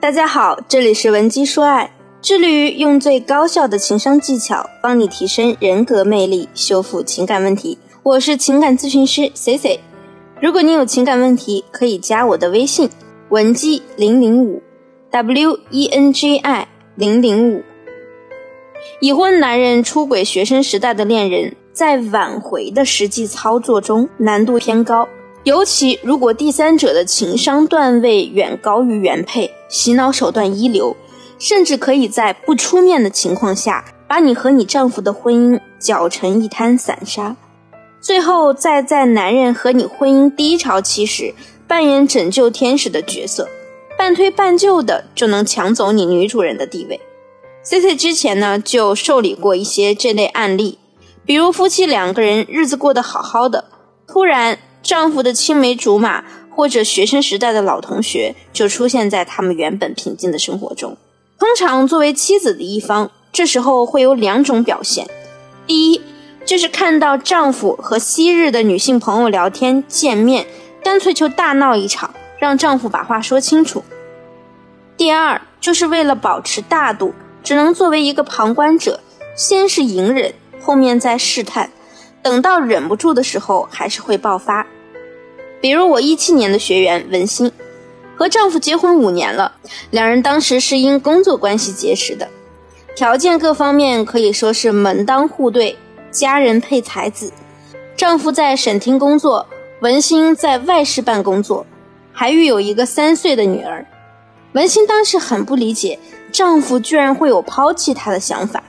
大家好，这里是文姬说爱，致力于用最高效的情商技巧帮你提升人格魅力，修复情感问题。我是情感咨询师 C C。如果你有情感问题，可以加我的微信文姬零零五 W E N J I 零零五。已婚男人出轨学生时代的恋人，在挽回的实际操作中难度偏高。尤其如果第三者的情商段位远高于原配，洗脑手段一流，甚至可以在不出面的情况下，把你和你丈夫的婚姻搅成一滩散沙，最后再在男人和你婚姻低潮期时扮演拯救天使的角色，半推半就的就能抢走你女主人的地位。C C 之前呢就受理过一些这类案例，比如夫妻两个人日子过得好好的，突然。丈夫的青梅竹马或者学生时代的老同学就出现在他们原本平静的生活中。通常作为妻子的一方，这时候会有两种表现：第一，就是看到丈夫和昔日的女性朋友聊天见面，干脆就大闹一场，让丈夫把话说清楚；第二，就是为了保持大度，只能作为一个旁观者，先是隐忍，后面再试探。等到忍不住的时候，还是会爆发。比如我一七年的学员文心，和丈夫结婚五年了，两人当时是因工作关系结识的，条件各方面可以说是门当户对，家人配才子。丈夫在省厅工作，文心在外事办工作，还育有一个三岁的女儿。文心当时很不理解，丈夫居然会有抛弃她的想法。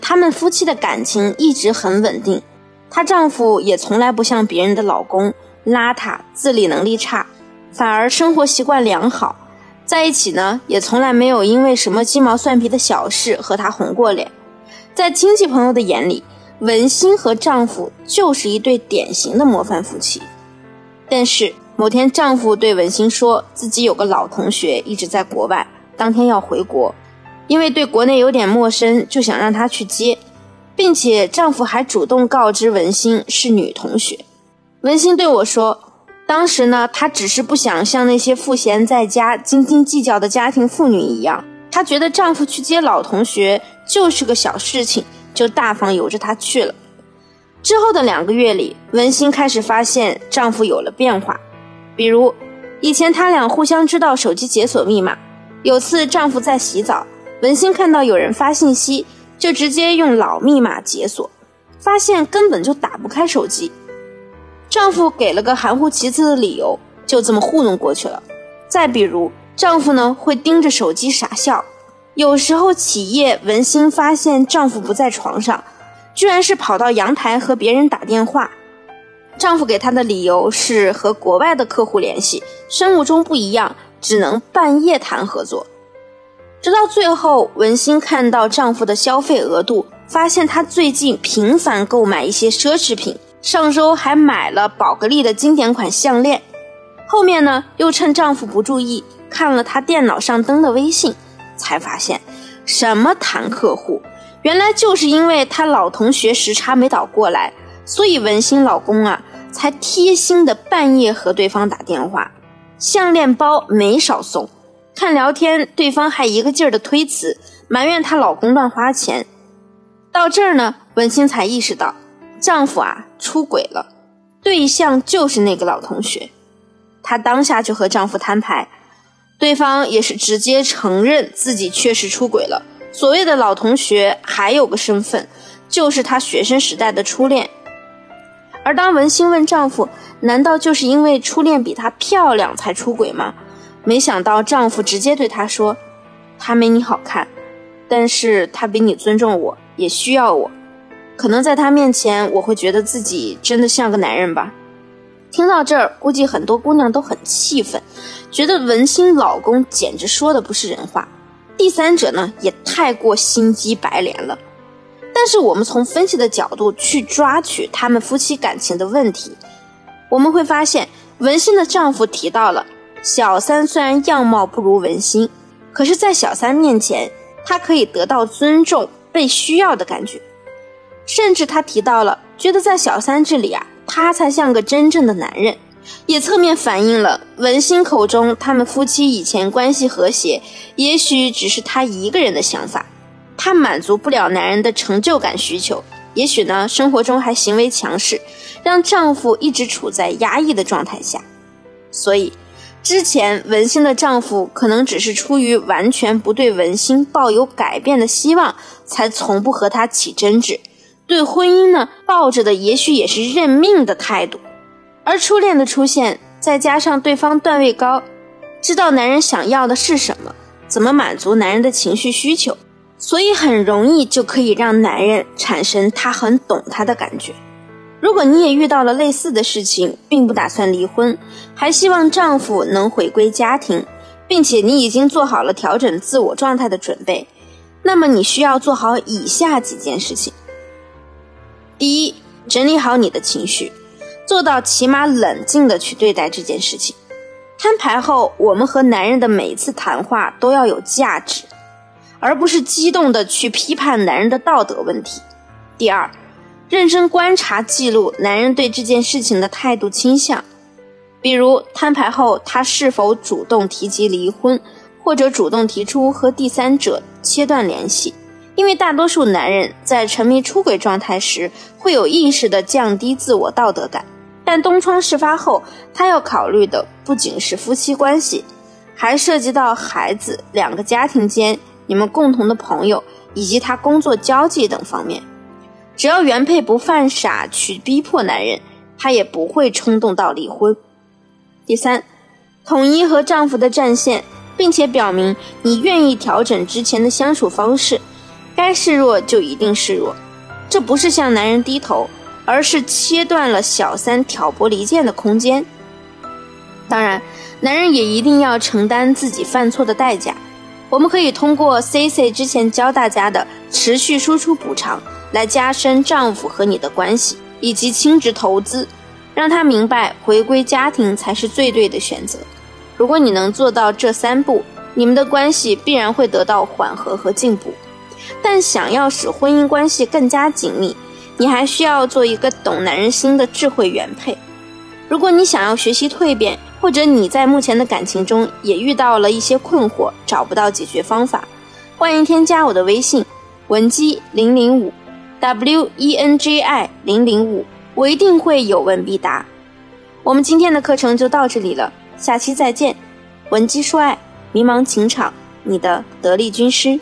他们夫妻的感情一直很稳定。她丈夫也从来不像别人的老公邋遢、自理能力差，反而生活习惯良好，在一起呢也从来没有因为什么鸡毛蒜皮的小事和他红过脸。在亲戚朋友的眼里，文心和丈夫就是一对典型的模范夫妻。但是某天，丈夫对文心说自己有个老同学一直在国外，当天要回国，因为对国内有点陌生，就想让他去接。并且丈夫还主动告知文心是女同学。文心对我说：“当时呢，她只是不想像那些赋闲在家、斤斤计较的家庭妇女一样，她觉得丈夫去接老同学就是个小事情，就大方由着他去了。”之后的两个月里，文心开始发现丈夫有了变化，比如以前他俩互相知道手机解锁密码，有次丈夫在洗澡，文心看到有人发信息。就直接用老密码解锁，发现根本就打不开手机。丈夫给了个含糊其辞的理由，就这么糊弄过去了。再比如，丈夫呢会盯着手机傻笑，有时候起夜，文心发现丈夫不在床上，居然是跑到阳台和别人打电话。丈夫给她的理由是和国外的客户联系，生物钟不一样，只能半夜谈合作。直到最后，文心看到丈夫的消费额度，发现他最近频繁购买一些奢侈品，上周还买了宝格丽的经典款项链。后面呢，又趁丈夫不注意，看了他电脑上登的微信，才发现什么谈客户，原来就是因为他老同学时差没倒过来，所以文心老公啊，才贴心的半夜和对方打电话，项链包没少送。看聊天，对方还一个劲儿的推辞，埋怨她老公乱花钱。到这儿呢，文心才意识到，丈夫啊出轨了，对象就是那个老同学。她当下就和丈夫摊牌，对方也是直接承认自己确实出轨了。所谓的老同学还有个身份，就是她学生时代的初恋。而当文心问丈夫，难道就是因为初恋比她漂亮才出轨吗？没想到丈夫直接对她说：“她没你好看，但是她比你尊重我，也需要我。可能在他面前，我会觉得自己真的像个男人吧。”听到这儿，估计很多姑娘都很气愤，觉得文心老公简直说的不是人话，第三者呢也太过心机白莲了。但是我们从分析的角度去抓取他们夫妻感情的问题，我们会发现文心的丈夫提到了。小三虽然样貌不如文心，可是，在小三面前，他可以得到尊重、被需要的感觉。甚至他提到了，觉得在小三这里啊，他才像个真正的男人。也侧面反映了文心口中他们夫妻以前关系和谐，也许只是她一个人的想法。她满足不了男人的成就感需求，也许呢，生活中还行为强势，让丈夫一直处在压抑的状态下。所以，之前文心的丈夫可能只是出于完全不对文心抱有改变的希望，才从不和她起争执。对婚姻呢，抱着的也许也是认命的态度。而初恋的出现，再加上对方段位高，知道男人想要的是什么，怎么满足男人的情绪需求。所以很容易就可以让男人产生他很懂他的感觉。如果你也遇到了类似的事情，并不打算离婚，还希望丈夫能回归家庭，并且你已经做好了调整自我状态的准备，那么你需要做好以下几件事情：第一，整理好你的情绪，做到起码冷静的去对待这件事情。摊牌后，我们和男人的每一次谈话都要有价值。而不是激动的去批判男人的道德问题。第二，认真观察记录男人对这件事情的态度倾向，比如摊牌后他是否主动提及离婚，或者主动提出和第三者切断联系。因为大多数男人在沉迷出轨状态时会有意识的降低自我道德感，但东窗事发后，他要考虑的不仅是夫妻关系，还涉及到孩子、两个家庭间。你们共同的朋友以及他工作交际等方面，只要原配不犯傻去逼迫男人，他也不会冲动到离婚。第三，统一和丈夫的战线，并且表明你愿意调整之前的相处方式，该示弱就一定示弱，这不是向男人低头，而是切断了小三挑拨离间的空间。当然，男人也一定要承担自己犯错的代价。我们可以通过 C C 之前教大家的持续输出补偿，来加深丈夫和你的关系，以及亲职投资，让他明白回归家庭才是最对的选择。如果你能做到这三步，你们的关系必然会得到缓和和进步。但想要使婚姻关系更加紧密，你还需要做一个懂男人心的智慧原配。如果你想要学习蜕变，或者你在目前的感情中也遇到了一些困惑，找不到解决方法，欢迎添加我的微信文姬零零五，W E N J I 零零五，我一定会有问必答。我们今天的课程就到这里了，下期再见。文姬说爱，迷茫情场，你的得力军师。